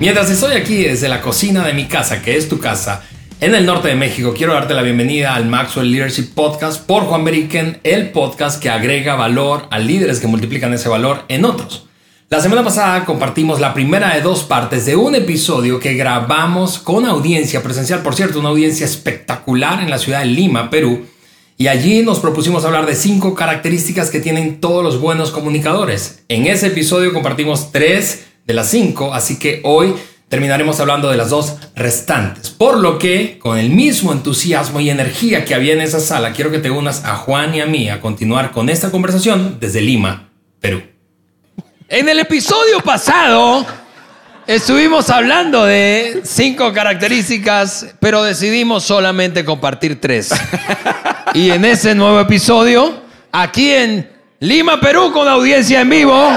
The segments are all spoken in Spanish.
Mientras estoy aquí desde la cocina de mi casa, que es tu casa, en el norte de México, quiero darte la bienvenida al Maxwell Leadership Podcast por Juan Beriken, el podcast que agrega valor a líderes que multiplican ese valor en otros. La semana pasada compartimos la primera de dos partes de un episodio que grabamos con audiencia presencial, por cierto, una audiencia espectacular en la ciudad de Lima, Perú. Y allí nos propusimos hablar de cinco características que tienen todos los buenos comunicadores. En ese episodio compartimos tres de las cinco, así que hoy terminaremos hablando de las dos restantes. Por lo que, con el mismo entusiasmo y energía que había en esa sala, quiero que te unas a Juan y a mí a continuar con esta conversación desde Lima, Perú. En el episodio pasado estuvimos hablando de cinco características, pero decidimos solamente compartir tres. Y en ese nuevo episodio, aquí en Lima, Perú, con audiencia en vivo.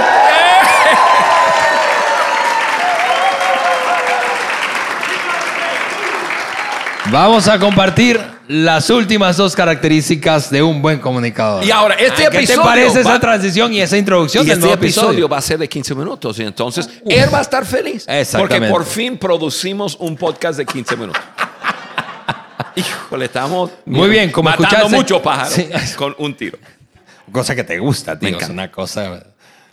Vamos a compartir las últimas dos características de un buen comunicador. Y ahora, este Ah, ¿Qué te episodio parece va- esa transición y esa introducción Y del este nuevo episodio episodio? va a ser de 15 minutos. Y entonces, él va a estar feliz. Exactamente. Porque por fin producimos un podcast de 15 minutos. Híjole, estamos Muy bien, como matando escuchaste- mucho pájaro Sí. con un tiro. Cosa que te gusta, tío. Es una cosa.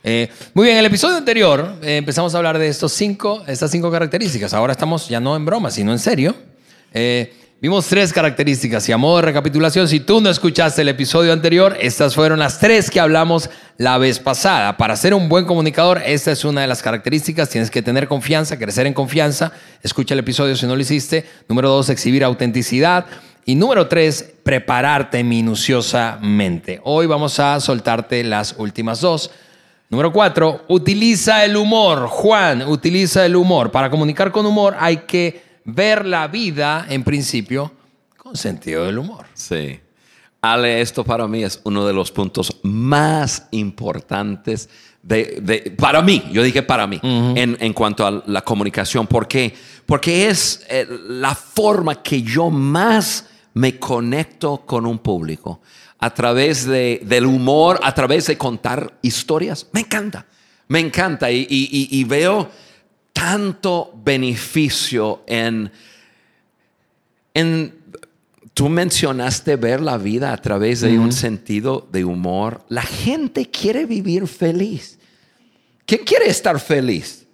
Eh, muy bien, en el episodio anterior eh, empezamos a hablar de estos cinco, estas cinco características. Ahora estamos ya no en broma, sino en serio. Eh, vimos tres características y a modo de recapitulación, si tú no escuchaste el episodio anterior, estas fueron las tres que hablamos la vez pasada. Para ser un buen comunicador, esta es una de las características. Tienes que tener confianza, crecer en confianza. Escucha el episodio si no lo hiciste. Número dos, exhibir autenticidad. Y número tres, prepararte minuciosamente. Hoy vamos a soltarte las últimas dos. Número cuatro, utiliza el humor. Juan, utiliza el humor. Para comunicar con humor hay que ver la vida, en principio, con sentido del humor. Sí. Ale, esto para mí es uno de los puntos más importantes de, de- para mí, yo dije para mí, en, en cuanto a la comunicación. ¿Por qué? Porque es eh, la forma que yo más me conecto con un público. A través de- del humor, a través de contar historias. Me encanta, me encanta. Y, y- y- y veo tanto beneficio en en, tú mencionaste ver la vida a través de un sentido de humor. La gente quiere vivir feliz. ¿Quién quiere estar feliz?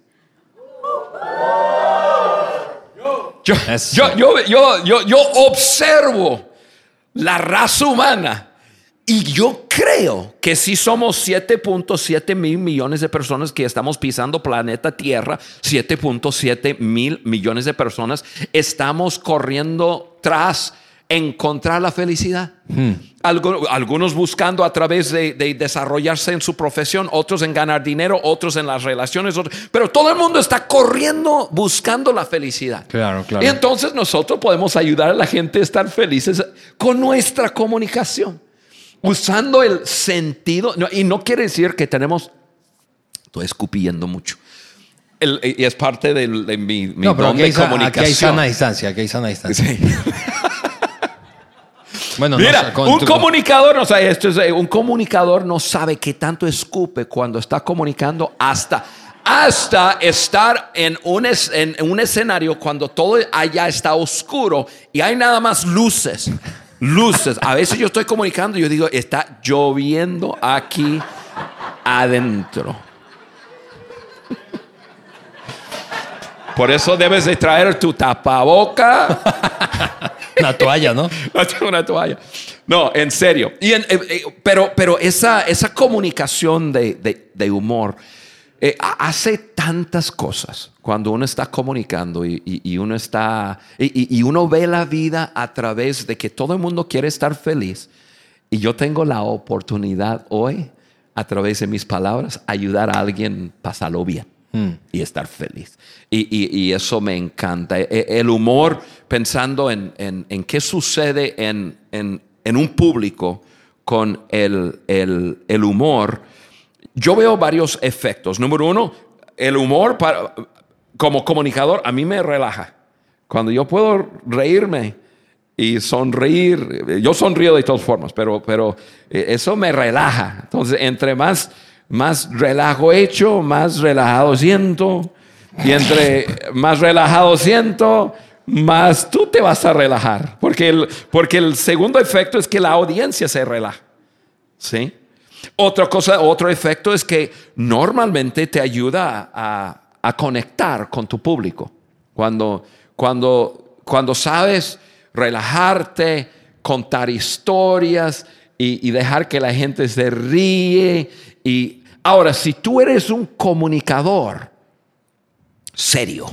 Yo, Eso. yo, yo, yo, yo, yo observo la raza humana y yo creo que si somos 7.7 mil millones de personas que estamos pisando planeta Tierra, 7.7 mil millones de personas, estamos corriendo tras encontrar la felicidad. Algu- Algunos buscando a través de, de desarrollarse en su profesión, otros en ganar dinero, otros en las relaciones, otros- pero todo el mundo está corriendo buscando la felicidad. Claro, claro. Y entonces nosotros podemos ayudar a la gente a estar felices con nuestra comunicación, usando el sentido, no, y no quiere decir que tenemos, estoy escupiendo mucho, El- y es parte del- de, mi, mi no, pero don de hay, sa- aquí hay comunicación. sana distancia, aquí hay sana distancia. Sí. Bueno, no Mira, con un tu- comunicador no sabe esto es, eh, un comunicador no sabe qué tanto escupe cuando está comunicando hasta hasta estar en un, es- en un escenario cuando todo allá está oscuro y hay nada más luces. Luces. A veces yo estoy comunicando y yo digo, está lloviendo aquí adentro. Por eso debes de traer tu tapaboca Una toalla, ¿no? una toalla. No, en serio. Y en- eh, eh, pero, pero esa, esa comunicación de, de- de humor eh, ha- hace tantas cosas cuando uno está comunicando y, y- y uno está y, uno ve la vida a través de que todo el mundo quiere estar feliz y yo tengo la oportunidad hoy a través de mis palabras ayudar a alguien a pasarlo bien y estar feliz. Y, eso me encanta. E- El humor, pensando en, en- en qué sucede en, en- en un público con el, el- el humor, yo veo varios efectos. Número uno, el humor para- como comunicador a mí me relaja. Cuando yo puedo reírme y sonreír, yo sonrío de todas formas, pero, pero eh, eso me relaja. Entonces, entre más, más relajo hecho, más relajado siento. Y entre más relajado siento, más tú te vas a relajar. Porque el, porque el segundo efecto es que la audiencia se relaja. ¿Sí? Otra cosa, otro efecto es que normalmente te ayuda a, a conectar con tu público. Cuando, cuando, cuando sabes relajarte, contar historias y, y dejar que la gente se ríe. Y ahora, si tú eres un comunicador serio,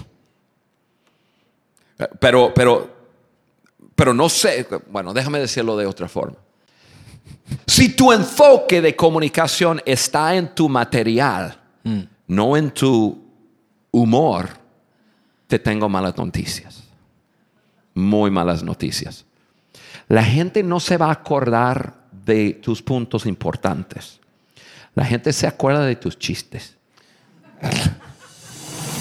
pero, pero, pero no sé, bueno, déjame decirlo de otra forma. Si tu enfoque de comunicación está en tu material, no en tu humor, te tengo malas noticias. Muy malas noticias. La gente no se va a acordar de tus puntos importantes. La gente se acuerda de tus chistes.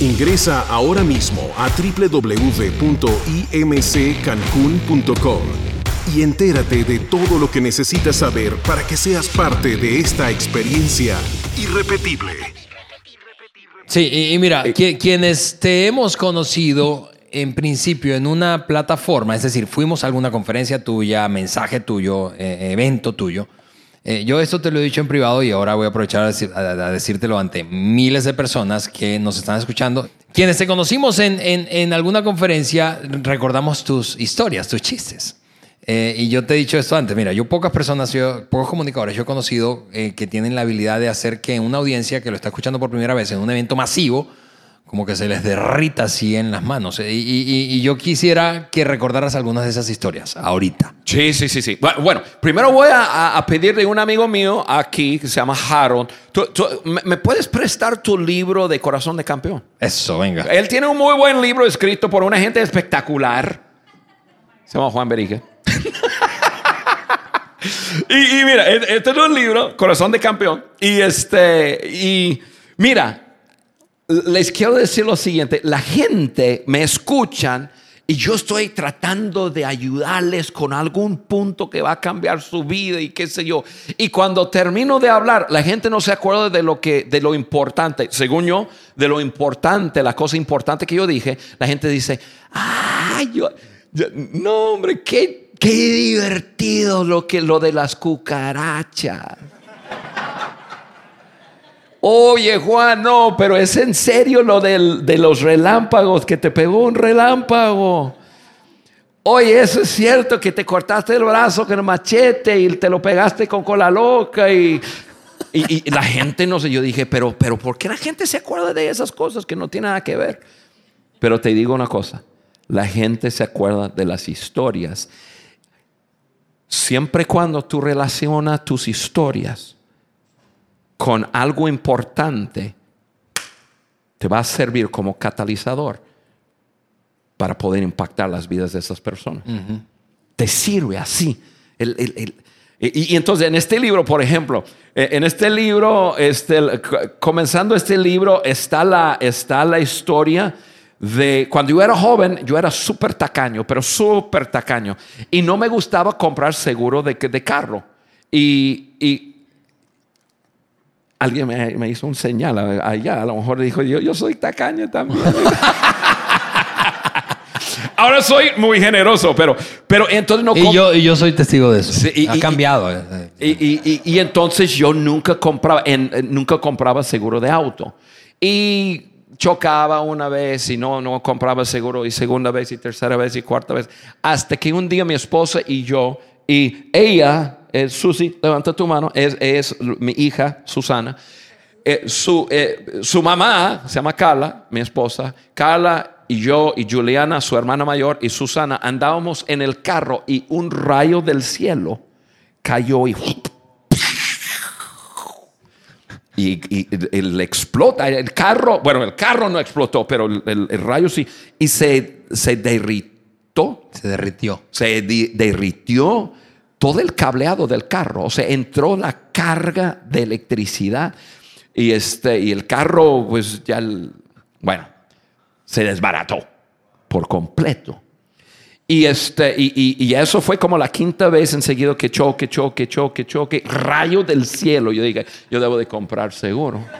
Ingresa ahora mismo a www.imccancun.com y entérate de todo lo que necesitas saber para que seas parte de esta experiencia irrepetible. Sí, y, y mira, qui- quienes te hemos conocido en principio en una plataforma, es decir, fuimos a alguna conferencia tuya, mensaje tuyo, eh, evento tuyo. Eh, yo esto te lo he dicho en privado y ahora voy a aprovechar a, decir- a- decírtelo ante miles de personas que nos están escuchando. Quienes te conocimos en, en- en alguna conferencia, recordamos tus historias, tus chistes. Eh, y yo te he dicho esto antes, mira, yo pocas personas, yo, pocos comunicadores yo he conocido eh, que tienen la habilidad de hacer que una audiencia que lo está escuchando por primera vez en un evento masivo, como que se les derrita así en las manos. Eh, Y, y- y yo quisiera que recordaras algunas de esas historias ahorita. Sí, sí, sí, sí. Bu- Bueno, primero voy a, pedirle a un amigo mío aquí que se llama Harold. ¿tú- tú- me, puedes prestar tu libro de Corazón de Campeón? Eso, venga. Él tiene un muy buen libro escrito por una gente espectacular. Se llama Juan Berique. y, y mira, e- este es un libro, Corazón de Campeón. Y este, y mira, les quiero decir lo siguiente: la gente me escuchan y yo estoy tratando de ayudarles con algún punto que va a cambiar su vida y qué sé yo. Y cuando termino de hablar, la gente no se acuerda de lo que, de lo importante. Según yo, de lo importante, la cosa importante que yo dije, la gente dice, ay, yo, yo- no hombre, qué, qué divertido lo que lo de las cucarachas. Oye, Juan, no, pero es en serio lo de los relámpagos, que te pegó un relámpago. Oye, eso es cierto que te cortaste el brazo con el machete y te lo pegaste con cola loca y, y- y la gente no sé. Yo dije, pero, pero ¿por qué la gente se acuerda de esas cosas que no tienen nada que ver? Pero te digo una cosa, la gente se acuerda de las historias. Siempre cuando tú relacionas tus historias con algo importante, te va a servir como catalizador para poder impactar las vidas de esas personas. Te sirve así. El- el- el- y, y entonces en este libro, por ejemplo, eh, en este libro, este, comenzando este libro, está la, está la historia de cuando yo era joven, yo era súper tacaño, pero súper tacaño. Y no me gustaba comprar seguro de, de carro. Y, y Alguien me, me hizo un señal allá, a lo mejor dijo yo, yo soy tacaño también. Ahora soy muy generoso, pero, pero entonces no Y yo, y yo soy testigo de eso. Sí, y- ha y- cambiado. eh, y, y- entonces yo nunca compraba, en- nunca compraba seguro de auto. Y chocaba una vez y no, no compraba seguro y segunda vez y tercera vez y cuarta vez. Hasta que un día mi esposa y yo, y ella, eh, Susi, levanta tu mano, es, es mi hija Susana. Eh, su, eh, su mamá se llama Carla, mi esposa. Carla y yo y Juliana, su hermana mayor, y Susana andábamos en el carro y un rayo del cielo cayó y y, y, el explota, el carro, bueno, el carro no explotó, pero el, el- el rayo sí, y se, se derritó, Se derritió. se di- derritió todo el cableado del carro, o sea, entró la carga de electricidad y, este, y el carro, pues ya, bueno, se desbarató por completo. Y, este, y, y- y eso fue como la quinta vez enseguida que choque, choque, choque, choque, rayo del cielo. Yo dije, yo debo de comprar seguro.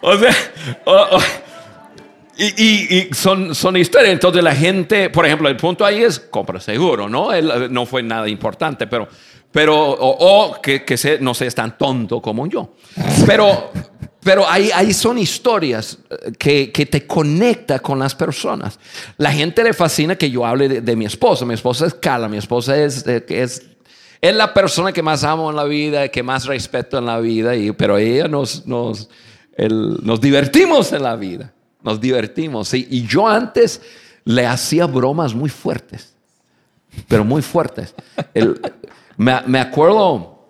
o sea, o- o- y, y- y son, son historias. Entonces la gente, por ejemplo, el punto ahí es compra seguro, ¿no? No fue nada importante, pero, pero o, o que, que se- no seas tan tonto como yo. Pero, pero ahí, ahí son historias eh, que, que te conecta con las personas. La gente le fascina que yo hable de, de mi esposa. Mi esposa es Carla, mi esposa es, eh, es es la persona que más amo en la vida, que más respeto en la vida, y, pero ella nos, nos, el- nos divertimos en la vida, nos divertimos. Y, y yo antes le hacía bromas muy fuertes, pero muy fuertes. Me, acuerdo,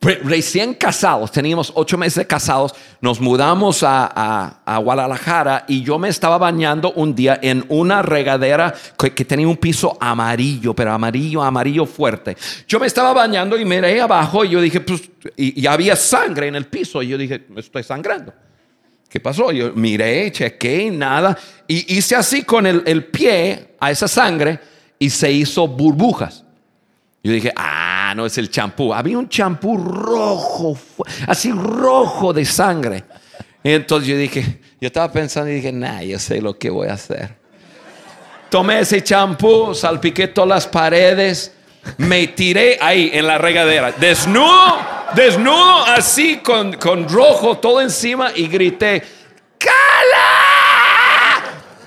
re- recién casados, teníamos ocho meses casados, nos mudamos a, a- a Guadalajara y yo me estaba bañando un día en una regadera que, que tenía un piso amarillo, pero amarillo, amarillo fuerte. Yo me estaba bañando y miré abajo y yo dije, pues, y, y había sangre en el piso y yo dije, me estoy sangrando. ¿Qué pasó? Yo miré, chequé nada. Y hice así con el, pie a esa sangre y se hizo burbujas. Yo dije, ah, no es el champú. Había un champú rojo, así rojo de sangre. Entonces yo dije, yo estaba pensando y dije, nah, yo sé lo que voy a hacer. Tomé ese champú, salpiqué todas las paredes, me tiré ahí en la regadera, desnudo, desnudo, así con, con rojo todo encima y grité, ¡Cala!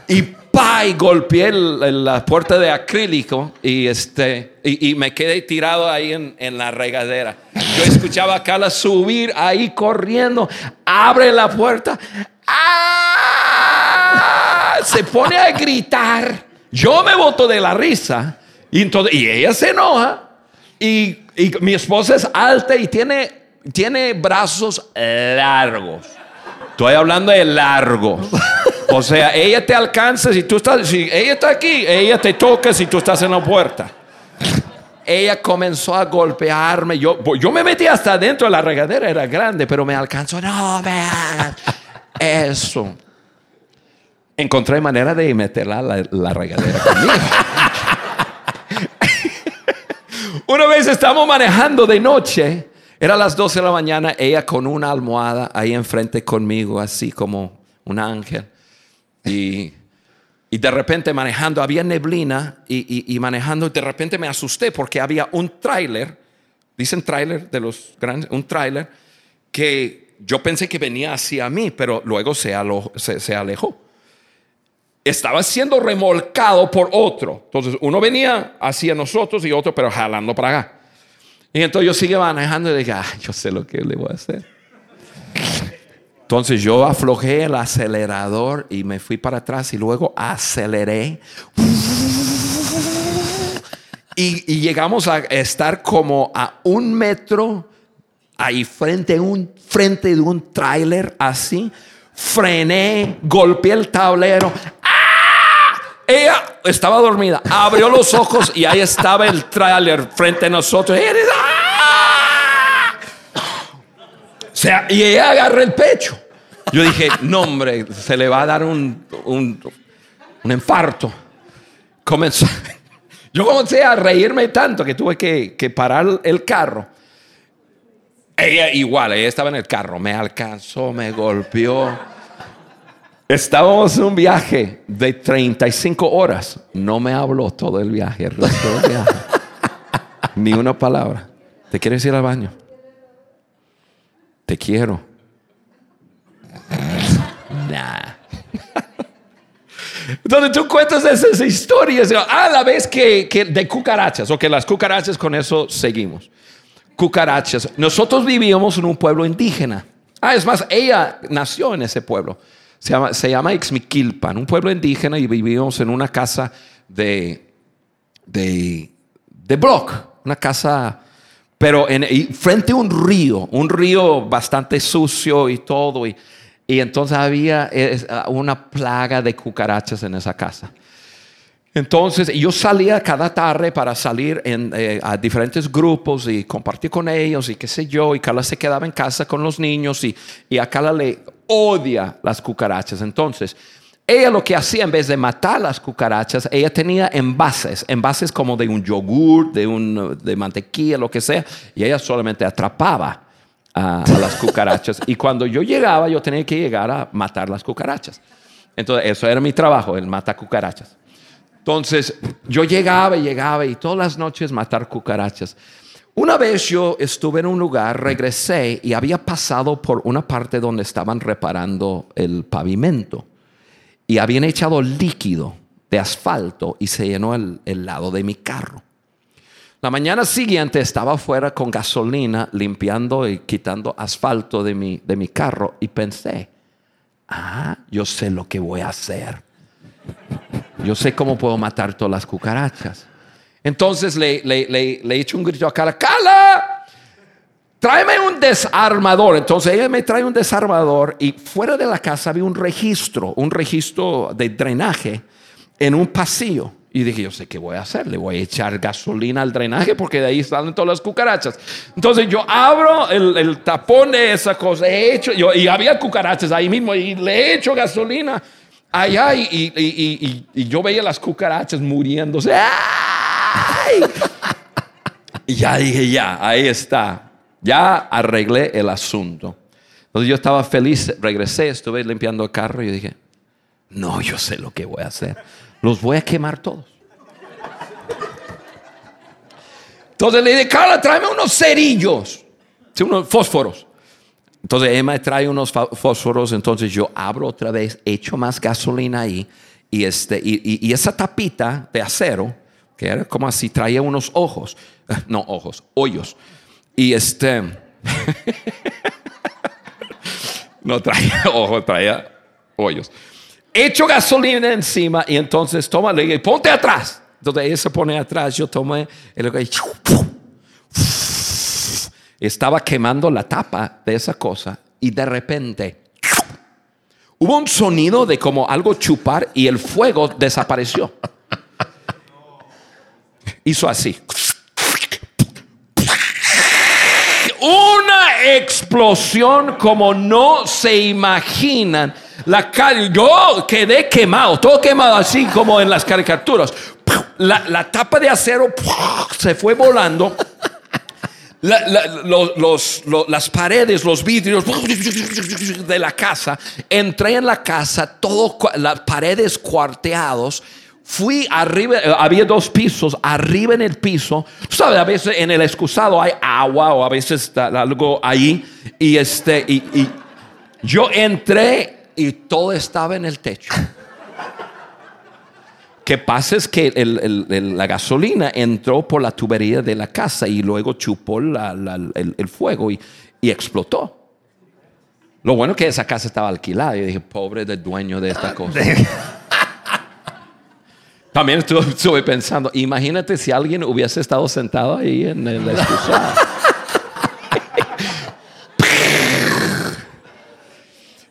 Y pa, y golpeé el- el- la puerta de acrílico y, este, y, me quedé tirado ahí en, en la regadera. Yo escuchaba a Carla subir ahí corriendo, abre la puerta, ¡ah! se pone a gritar. Yo me boto de la risa y, entonces, y ella se enoja. Y, y mi esposa es alta y tiene, tiene brazos largos. Estoy hablando de largo. O sea, ella te alcanza si tú estás, si ella está aquí, ella te toca si tú estás en la puerta. Ella comenzó a golpearme. Yo, yo me metí hasta dentro de la regadera, era grande, pero me alcanzó. No, me eso. Encontré manera de meterla a la, la regadera conmigo. Una vez estamos manejando de noche, era las 12 de la mañana, ella con una almohada ahí enfrente conmigo, así como un ángel. Y, y de repente manejando, había neblina y, y- y manejando, de repente me asusté porque había un tráiler, dicen tráiler de los grandes, un tráiler que yo pensé que venía hacia mí, pero luego se, alejó estaba siendo remolcado por otro. Entonces, uno venía hacia nosotros y otro, pero jalando para acá. Y entonces yo sigue manejando y dije, ah, yo sé lo que le voy a hacer. Entonces yo aflojé el acelerador y me fui para atrás y luego aceleré. Y, y llegamos a estar como a un metro ahí frente, un, frente de un tráiler así. Frené, golpeé el tablero. Ella estaba dormida, abrió los ojos y ahí estaba el tráiler frente a nosotros. Y ella dice, ¡Ah! Y ella agarra el pecho. Yo dije, no hombre, se le va a dar un, un, un infarto. Comenzó, yo comencé a reírme tanto que tuve que, que parar el carro. Ella igual, ella estaba en el carro, me alcanzó, me golpeó. Estábamos en un viaje de 35 horas. No me habló todo el viaje, el resto del viaje. Ni una palabra. ¿Te quieres ir al baño? Te quiero. Nah. Entonces tú cuentas esas historias a la vez que, que de cucarachas, o que las cucarachas con eso seguimos. Cucarachas. Nosotros vivíamos en un pueblo indígena. Ah, es más, ella nació en ese pueblo. Se llama, se llama Ixmiquilpan, un pueblo indígena y vivíamos en una casa de, de de block, una casa, pero en, frente a un río, un río bastante sucio y todo. Y, y entonces había una plaga de cucarachas en esa casa. Entonces yo salía cada tarde para salir en, eh, a diferentes grupos y compartir con ellos y qué sé yo. Y Carla se quedaba en casa con los niños y, y a Carla le odia las cucarachas. Entonces ella lo que hacía en vez de matar las cucarachas, ella tenía envases, envases como de un yogur, de, un, de mantequilla, lo que sea, y ella solamente atrapaba a, a las cucarachas. y cuando yo llegaba, yo tenía que llegar a matar las cucarachas. Entonces, eso era mi trabajo, el matar cucarachas. Entonces, yo llegaba y llegaba y todas las noches matar cucarachas. Una vez yo estuve en un lugar, regresé y había pasado por una parte donde estaban reparando el pavimento y habían echado líquido de asfalto y se llenó el, lado de mi carro. La mañana siguiente estaba afuera con gasolina limpiando y quitando asfalto de mi, de mi carro y pensé, ah, yo sé lo que voy a hacer. Yo sé cómo puedo matar todas las cucarachas. Entonces le, le, le, le echo un grito a Carla, Carla, tráeme un desarmador. Entonces ella me trae un desarmador y fuera de la casa había un registro, un registro de drenaje en un pasillo. Y dije, yo sé qué voy a hacer, le voy a echar gasolina al drenaje porque de ahí salen todas las cucarachas. Entonces yo abro el, tapón de esa cosa, he hecho, yo, y había cucarachas ahí mismo y le he hecho gasolina allá y, y, y, yo veía las cucarachas muriéndose. Y ya dije, ya, ahí está. Ya arreglé el asunto. Entonces yo estaba feliz, regresé, estuve limpiando el carro y dije, no, yo sé lo que voy a hacer. Los voy a quemar todos. Entonces le dije, Carla, tráeme unos cerillos, unos fósforos. Entonces Emma trae unos fósforos, entonces yo abro otra vez, echo más gasolina ahí y, este, y esa tapita de acero, que era como así, traía unos ojos, no ojos, hoyos. Y este. no traía ojos, traía hoyos. Echo gasolina encima y entonces toma, le digo, ponte atrás. Entonces ella se pone atrás, yo tomé el estaba quemando la tapa de esa cosa y de repente hubo un sonido de como algo chupar y el fuego desapareció. Hizo así. una explosión como no se imaginan. La yo quedé quemado, todo quemado así como en las caricaturas. La, tapa de acero se fue volando. las paredes, los vidrios de la casa. Entré en la casa, todo, las paredes cuarteados Fui arriba, eh, había dos pisos, arriba en el piso. Tú sabes, a veces en el excusado hay agua o a veces algo ahí. Y, este, y, yo entré y todo estaba en el techo. que pasa es que la gasolina entró por la tubería de la casa y luego chupó el, fuego y, y, explotó. Lo bueno que esa casa estaba alquilada. Y dije, pobre del dueño de esta cosa. También estuve, pensando, imagínate si alguien hubiese estado sentado ahí en el excusado.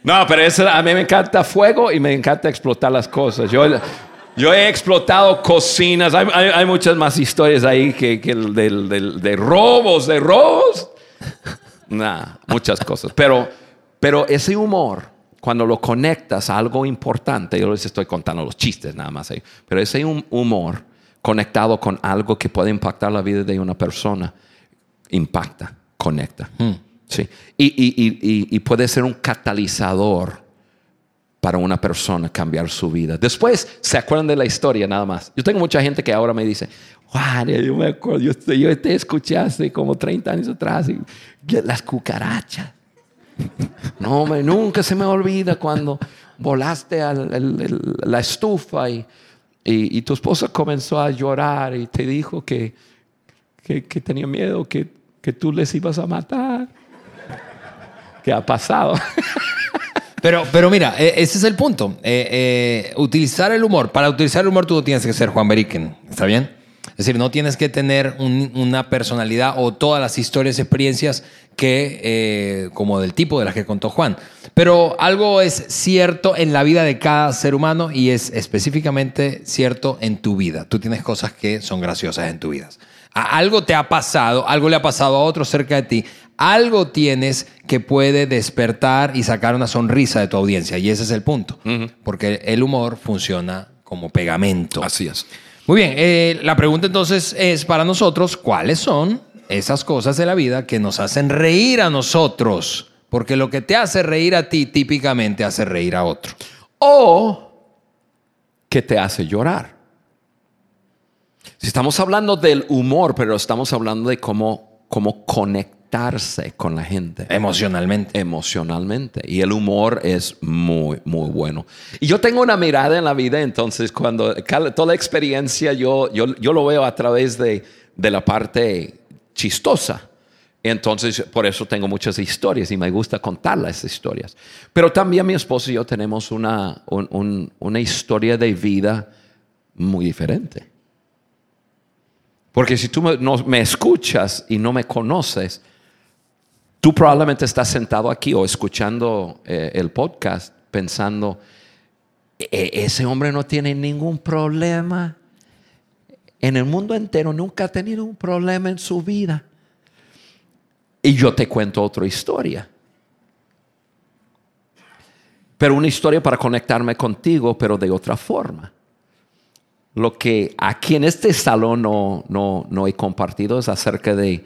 No, pero a mí me encanta fuego y me encanta explotar las cosas. Yo, he explotado cocinas. Hay, muchas más historias ahí que, que de robos, de robos. Nah, muchas cosas. Pero, pero ese humor cuando lo conectas a algo importante, yo les estoy contando los chistes nada más, ahí, pero ese humor conectado con algo que puede impactar la vida de una persona, impacta, conecta. Hmm. Sí. Y, puede ser un catalizador para una persona cambiar su vida. Después se acuerdan de la historia nada más. Yo tengo mucha gente que ahora me dice, Juan, yo me acuerdo, yo, te escuché hace como 30 años atrás, y, las cucarachas. No, nunca se me olvida cuando volaste a la estufa y, y, tu esposa comenzó a llorar y te dijo que, que, tenía miedo que, que, tú les ibas a matar. ¿Qué ha pasado? Pero, pero mira, e, ese es el punto. Eh, eh, utilizar el humor. Para utilizar el humor tú tienes que ser Juan Beriken. ¿Está bien? Es decir, no tienes que tener un- una personalidad o todas las historias, experiencias que, eh, como del tipo de las que contó Juan. Pero algo es cierto en la vida de cada ser humano y es específicamente cierto en tu vida. Tú tienes cosas que son graciosas en tu vida. Algo te ha pasado, algo le ha pasado a otro cerca de ti. Algo tienes que puede despertar y sacar una sonrisa de tu audiencia. Y ese es el punto. Porque el humor funciona como pegamento. Así es. Muy bien, eh, la pregunta entonces es para nosotros, ¿cuáles son esas cosas de la vida que nos hacen reír a nosotros? Porque lo que te hace reír a ti típicamente hace reír a otro. O que te hace llorar. Si estamos hablando del humor, pero estamos hablando de cómo, cómo conectarse con la gente. Emocionalmente. emocionalmente. Y el humor es muy, muy bueno. Y yo tengo una mirada en la vida, entonces cuando toda experiencia yo, yo, yo lo veo a través de, de la parte chistosa. Entonces, por eso tengo muchas historias y me gusta contar las historias. Pero también mi esposo y yo tenemos una, un- un- una historia de vida muy diferente. Porque si tú me, no, me escuchas y no me conoces, Tú probablemente estás sentado aquí o escuchando eh, el podcast pensando, "E- ese hombre no tiene ningún problema. En el mundo entero nunca ha tenido un problema en su vida. Y yo te cuento otra historia. Pero una historia para conectarme contigo, pero de otra forma. Lo que aquí en este salón no, no, no he compartido es acerca de,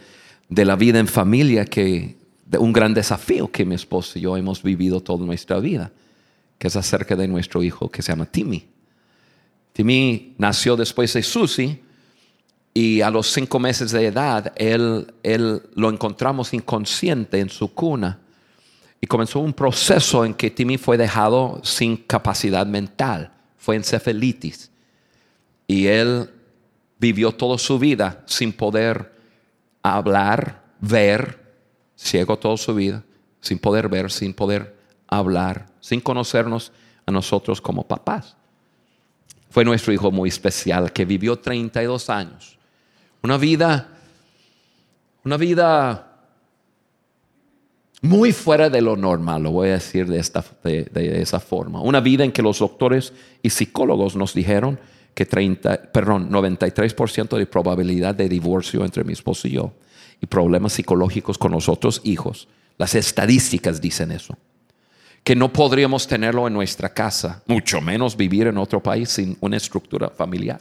de la vida en familia, que un gran desafío que mi esposo y yo hemos vivido toda nuestra vida, que es acerca de nuestro hijo que se llama Timmy. Timmy nació después de Susie y a los cinco meses de edad él, él lo encontramos inconsciente en su cuna y comenzó un proceso en que Timmy fue dejado sin capacidad mental, fue encefalitis y él vivió toda su vida sin poder hablar, ver, ciego toda su vida, sin poder ver, sin poder hablar, sin conocernos a nosotros como papás. Fue nuestro hijo muy especial que vivió 32 años. Una vida, una vida muy fuera de lo normal, lo voy a decir de, esta, de, de esa forma. Una vida en que los doctores y psicólogos nos dijeron que 30, perdón, 93% de probabilidad de divorcio entre mi esposo y yo y problemas psicológicos con los otros hijos. Las estadísticas dicen eso. Que no podríamos tenerlo en nuestra casa, mucho menos vivir en otro país sin una estructura familiar.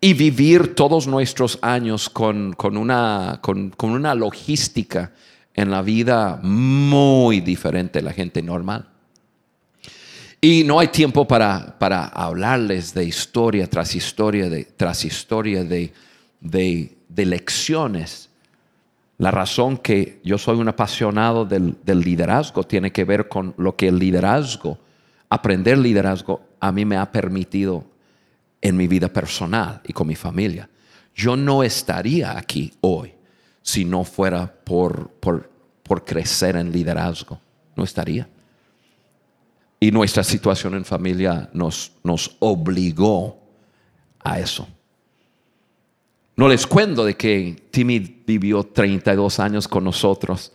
Y vivir todos nuestros años con, con una, con, una logística en la vida muy diferente de la gente normal. Y no hay tiempo para, para hablarles de historia tras historia, de, tras historia de, de lecciones. La razón que yo soy un apasionado del, liderazgo tiene que ver con lo que el liderazgo, aprender liderazgo, a mí me ha permitido en mi vida personal y con mi familia. Yo no estaría aquí hoy si no fuera por, por, por crecer en liderazgo. No estaría. Y nuestra situación en familia nos, nos obligó a eso. No les cuento de que Timmy vivió 32 años con nosotros,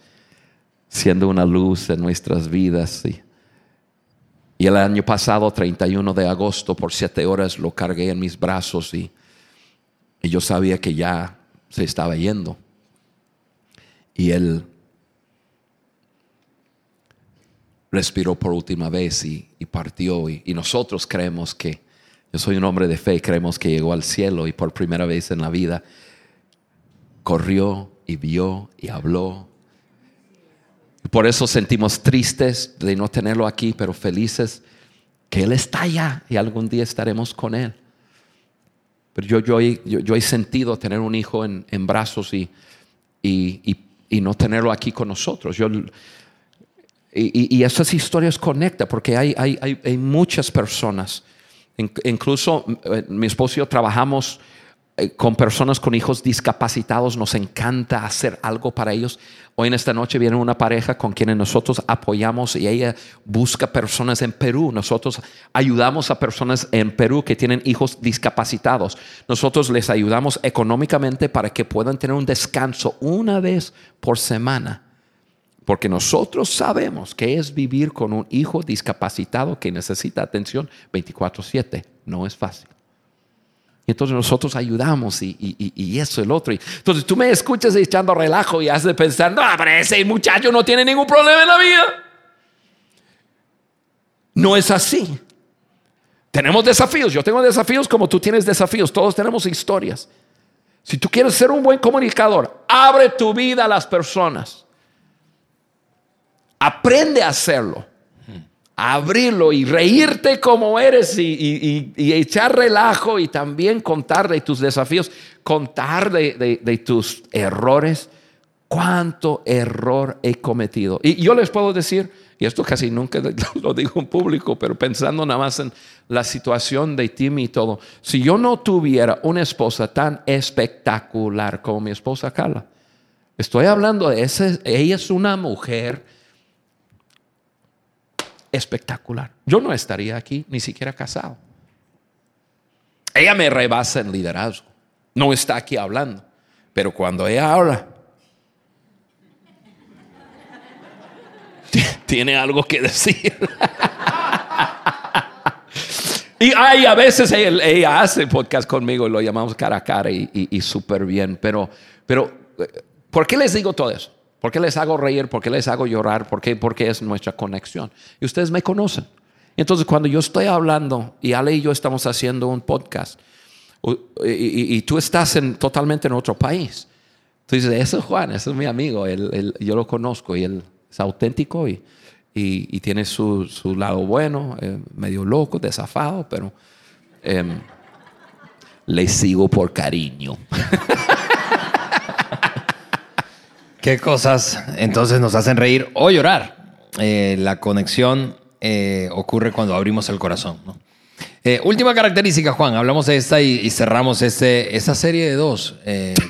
siendo una luz en nuestras vidas. Y, y el año pasado, 31 de agosto, por siete horas lo cargué en mis brazos y, y yo sabía que ya se estaba yendo. Y él respiró por última vez y, y partió. Y, y, nosotros creemos que, yo soy un hombre de fe, creemos que llegó al cielo y por primera vez en la vida corrió y vio y habló. Por eso sentimos tristes de no tenerlo aquí, pero felices que Él está allá y algún día estaremos con Él. Pero yo, yo, yo, he sentido tener un hijo en, brazos y, y, no tenerlo aquí con nosotros. Yo, y, esas historias conectan porque hay, hay, hay muchas personas, incluso mi esposo y yo trabajamos eh, con personas con hijos discapacitados, nos encanta hacer algo para ellos. Hoy en esta noche viene una pareja con quienes nosotros apoyamos y ella busca personas en Perú. Nosotros ayudamos a personas en Perú que tienen hijos discapacitados. Nosotros les ayudamos económicamente para que puedan tener un descanso una vez por semana. Porque nosotros sabemos que es vivir con un hijo discapacitado que necesita atención 24/7. No es fácil. Y entonces nosotros ayudamos y, y, y, eso, el otro. Entonces tú me escuchas echando relajo y haces pensar, no, pero ese muchacho no tiene ningún problema en la vida. No es así. Tenemos desafíos. Yo tengo desafíos como tú tienes desafíos. Todos tenemos historias. Si tú quieres ser un buen comunicador, abre tu vida a las personas. Aprende a hacerlo abrirlo y reírte como eres y, echar relajo y también contar de tus desafíos, contar de, tus errores. ¿Cuánto error he cometido? Y yo les puedo decir, y esto casi nunca lo digo en público, pero pensando nada más en la situación de Timmy y todo, si yo no tuviera una esposa tan espectacular como mi esposa Carla, estoy hablando de ese, ella es una mujer espectacular. Yo no estaría aquí ni siquiera casado. Ella me rebasa en liderazgo. No está aquí hablando. Pero cuando ella habla, tiene algo que decir. y hay a veces ella, hace podcast conmigo y lo llamamos cara a cara y, y súper bien. Pero, pero, ¿por qué les digo todo eso? ¿Por qué les hago reír? ¿Por qué les hago llorar? ¿Por qué? Porque es nuestra conexión. Y ustedes me conocen. Entonces, cuando yo estoy hablando y Ale y yo estamos haciendo un podcast y, tú estás en, totalmente en otro país, tú dices, ese es Juan, ese es mi amigo, yo lo conozco y él es auténtico y, y tiene su, su, lado bueno, eh, medio loco, desafado, pero em, le sigo por cariño. ¿Qué cosas entonces nos hacen reír o llorar? Eh, la conexión eh, ocurre cuando abrimos el corazón. Eh, última característica, Juan. Hablamos de esta y, cerramos este, esa serie de dos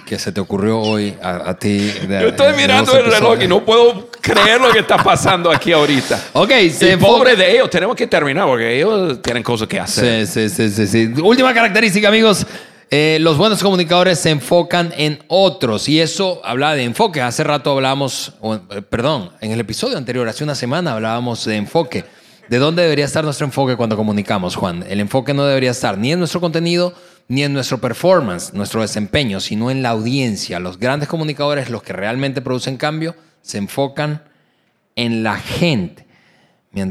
que se te ocurrió hoy a, ti. Yo estoy mirando el reloj y no puedo creer lo que está pasando aquí ahorita. Ok, se pobre de ellos, tenemos que terminar porque ellos tienen cosas que hacer. Sí, sí, sí, sí. Última característica, amigos. Eh, los buenos comunicadores se enfocan en otros y eso habla de enfoque. Hace rato hablábamos, eh, perdón, en el episodio anterior, hace una semana hablábamos de enfoque. ¿De dónde debería estar nuestro enfoque cuando comunicamos, Juan? El enfoque no debería estar ni en nuestro contenido, ni en nuestro performance, nuestro desempeño, sino en la audiencia. Los grandes comunicadores, los que realmente producen cambio, se enfocan en la gente.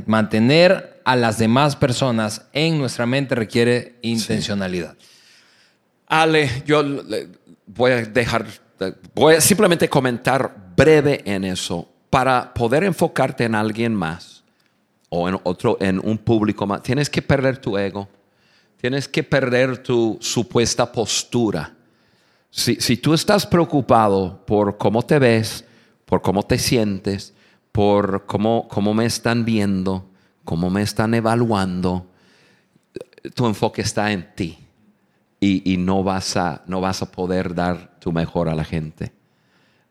Mantener a las demás personas en nuestra mente requiere intencionalidad. Ale, yo voy a dejar, voy a simplemente comentar breve en eso para poder enfocarte en alguien más o en otro, en un público más. Tienes que perder tu ego, tienes que perder tu supuesta postura. Si, si tú estás preocupado por cómo te ves, por cómo te sientes, por cómo, cómo me están viendo, cómo me están evaluando, tu enfoque está en ti y, no, vas a, no vas a poder dar tu mejor a la gente.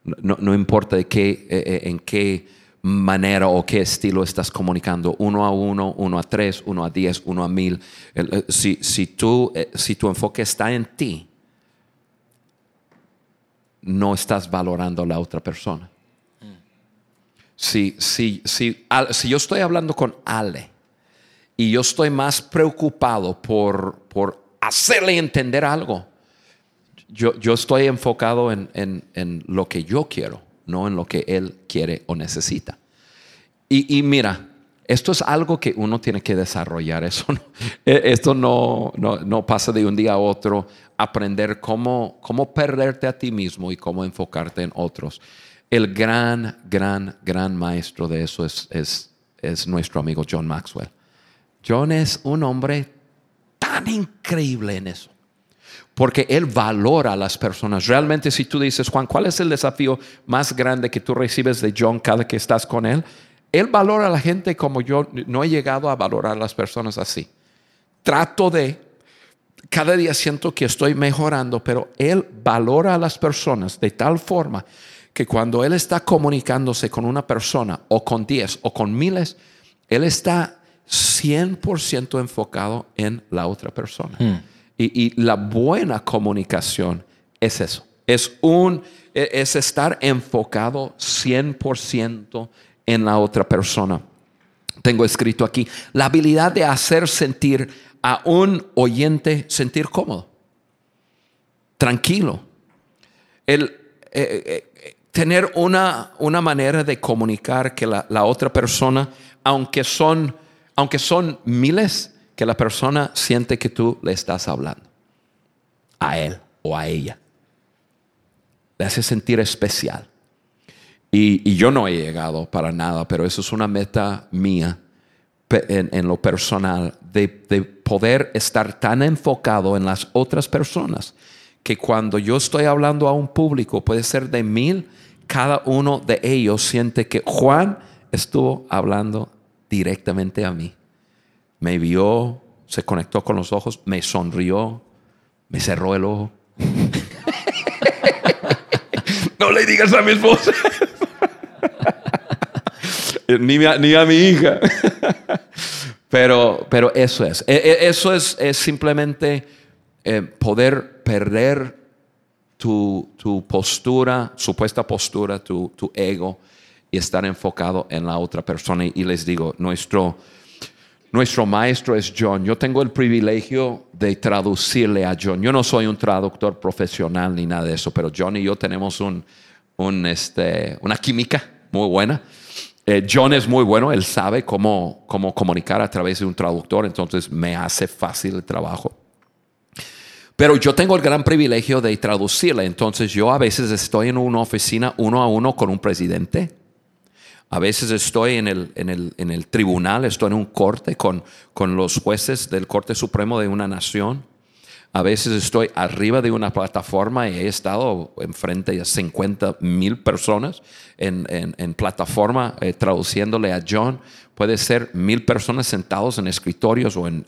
No, importa de qué, eh, eh, en qué manera o qué estilo estás comunicando, uno a uno, uno a tres, uno a diez, uno a mil. Eh, si, si, tú, si tu enfoque está en ti, no estás valorando a la otra persona. Si, si, si, si yo estoy hablando con Ale y yo estoy más preocupado por, por hacerle entender algo. Yo, yo estoy enfocado en, en, lo que yo quiero, no en lo que él quiere o necesita. Y, y mira, esto es algo que uno tiene que desarrollar. Eso e, esto no, no, no, pasa de un día a otro. Aprender cómo, cómo perderte a ti mismo y cómo enfocarte en otros. El gran, gran, gran maestro de eso es, es, es nuestro amigo John Maxwell. John es un hombre tan increíble en eso. Porque Él valora a las personas. Realmente si tú dices, Juan, ¿cuál es el desafío más grande que tú recibes de John cada que estás con Él? Él valora a la gente como yo no he llegado a valorar a las personas así. Trato de cada día siento que estoy mejorando, pero él valora a las personas de tal forma que cuando él está comunicándose con una persona o con diez o con miles, él está 100% enfocado en la otra persona. Y, y la buena comunicación es eso. Es, un, e, es estar enfocado 100% en la otra persona. Tengo escrito aquí, la habilidad de hacer sentir a un oyente sentir cómodo, tranquilo. El eh, eh, tener una, una, manera de comunicar que la, la, otra persona, aunque son, aunque son miles, que la persona siente que tú le estás hablando a él o a ella. Le hace sentir especial. Y, yo no he llegado para nada, pero eso es una meta mía en, en lo personal, de, de, poder estar tan enfocado en las otras personas, que cuando yo estoy hablando a un público, puede ser de mil, cada uno de ellos siente que Juan estuvo hablando directamente a mí. Me vio, se conectó con los ojos, me sonrió, me cerró el ojo. no le digas a mi esposa. ni, a, ni, a, mi hija. pero, pero eso es. E, e, eso es, es simplemente eh, poder perder tu, tu, postura, supuesta postura, tu, tu, ego y estar enfocado en la otra persona. Y les digo, nuestro, nuestro maestro es John. Yo tengo el privilegio de traducirle a John. Yo no soy un traductor profesional ni nada de eso, pero John y yo tenemos un, un este, una química muy buena. Eh, John es muy bueno, él sabe cómo, cómo comunicar a través de un traductor, entonces me hace fácil el trabajo. Pero yo tengo el gran privilegio de traducirle, entonces yo a veces estoy en una oficina uno a uno con un presidente, a veces estoy en el, en el, en el tribunal, estoy en un corte con, con los jueces del Corte Supremo de una nación. A veces estoy arriba de una plataforma y he estado enfrente de 50 mil personas en, en, en plataforma eh, traduciéndole a John. Puede ser mil personas sentados en escritorios o en...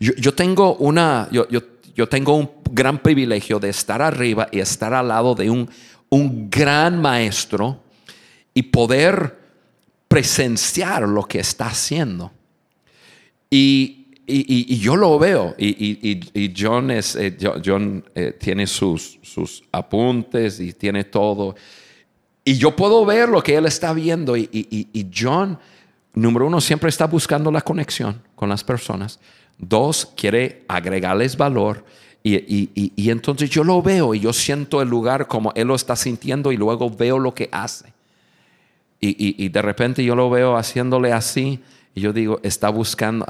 Yo, yo, tengo una... Yo, yo, yo, tengo un gran privilegio de estar arriba y estar al lado de un, un gran maestro y poder presenciar lo que está haciendo. Y y, y, yo lo veo, y, y John, es, eh, John eh, tiene sus, sus apuntes y tiene todo. Y yo puedo ver lo que él está viendo. Y, John, número uno, siempre está buscando la conexión con las personas. Dos, quiere agregarles valor. Y, entonces yo lo veo y yo siento el lugar como él lo está sintiendo y luego veo lo que hace. Y, de repente yo lo veo haciéndole así y yo digo, está buscando...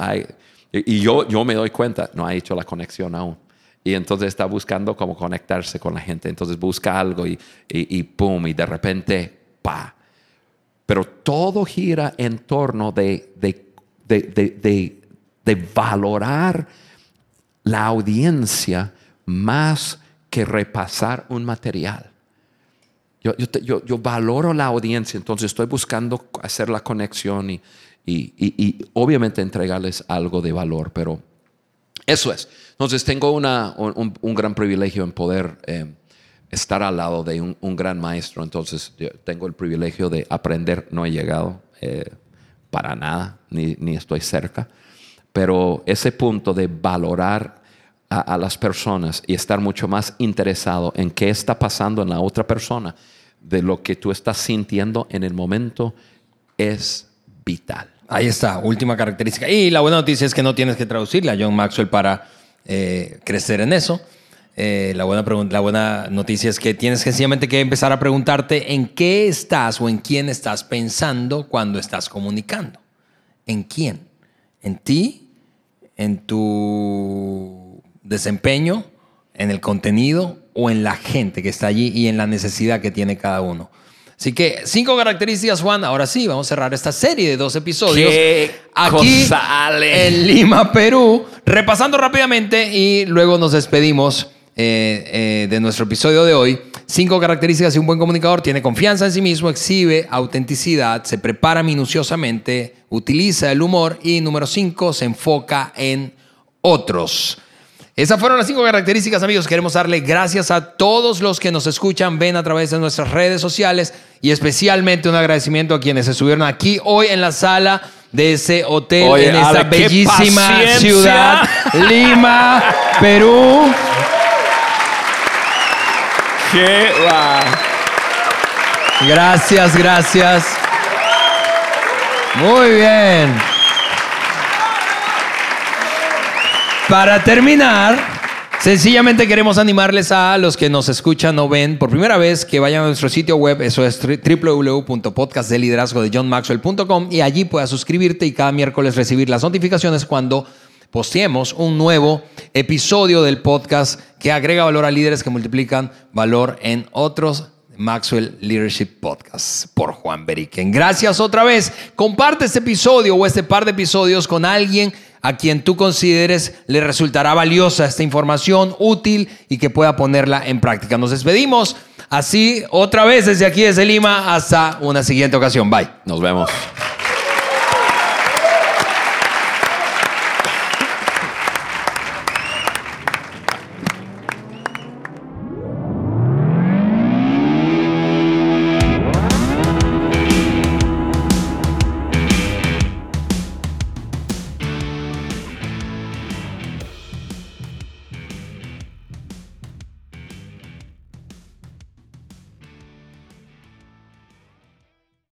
Y, yo, yo me doy cuenta, no ha hecho la conexión aún. Y entonces está buscando cómo conectarse con la gente. Entonces busca algo y, y, y pum, y de repente, pa. Pero todo gira en torno de, de, de, de valorar la audiencia más que repasar un material. Yo, yo, yo, yo, valoro la audiencia, entonces estoy buscando hacer la conexión y, y, obviamente entregarles algo de valor, pero eso es. Entonces tengo una, un, gran privilegio en poder eh, estar al lado de un, gran maestro, entonces tengo el privilegio de aprender, no he llegado eh, para nada, ni, ni, estoy cerca, pero ese punto de valorar a las personas y estar mucho más interesado en qué está pasando en la otra persona de lo que tú estás sintiendo en el momento es vital. Ahí está, última característica. Y la buena noticia es que no tienes que traducirle a John Maxwell para eh, crecer en eso. Eh, la, buena la buena noticia es que tienes sencillamente que empezar a preguntarte en qué estás o en quién estás pensando cuando estás comunicando. ¿En quién? ¿En ti? ¿En tu desempeño? ¿En el contenido? ¿O en la gente que está allí y en la necesidad que tiene cada uno? Así que cinco características, Juan. Ahora sí, vamos a cerrar esta serie de dos episodios. aquí en Lima, Perú. Repasando rápidamente y luego nos despedimos eh, eh, de nuestro episodio de hoy. Cinco características de un buen comunicador. Tiene confianza en sí mismo, exhibe autenticidad, se prepara minuciosamente, utiliza el humor y número cinco, se enfoca en otros. Esas fueron las cinco características, amigos. Queremos darle gracias a todos los que nos escuchan, ven a través de nuestras redes sociales y especialmente un agradecimiento a quienes estuvieron aquí hoy en la sala de ese hotel Oye, en esta bellísima paciencia. ciudad, Lima, Perú. Qué va. Gracias, gracias. Muy bien. Para terminar, sencillamente queremos animarles a los que nos escuchan o ven por primera vez que vayan a nuestro sitio web, eso es www.podcastdeliderazgodejohnmaxwell.com y allí puedas suscribirte y cada miércoles recibir las notificaciones cuando posteemos un nuevo episodio del podcast que agrega valor a líderes que multiplican valor en otros Maxwell Leadership Podcast por Juan Beriken. Gracias otra vez. Comparte este episodio o este par de episodios con alguien a quien tú consideres le resultará valiosa esta información, útil y que pueda ponerla en práctica. Nos despedimos así otra vez desde aquí, desde Lima, hasta una siguiente ocasión. Bye. Nos vemos.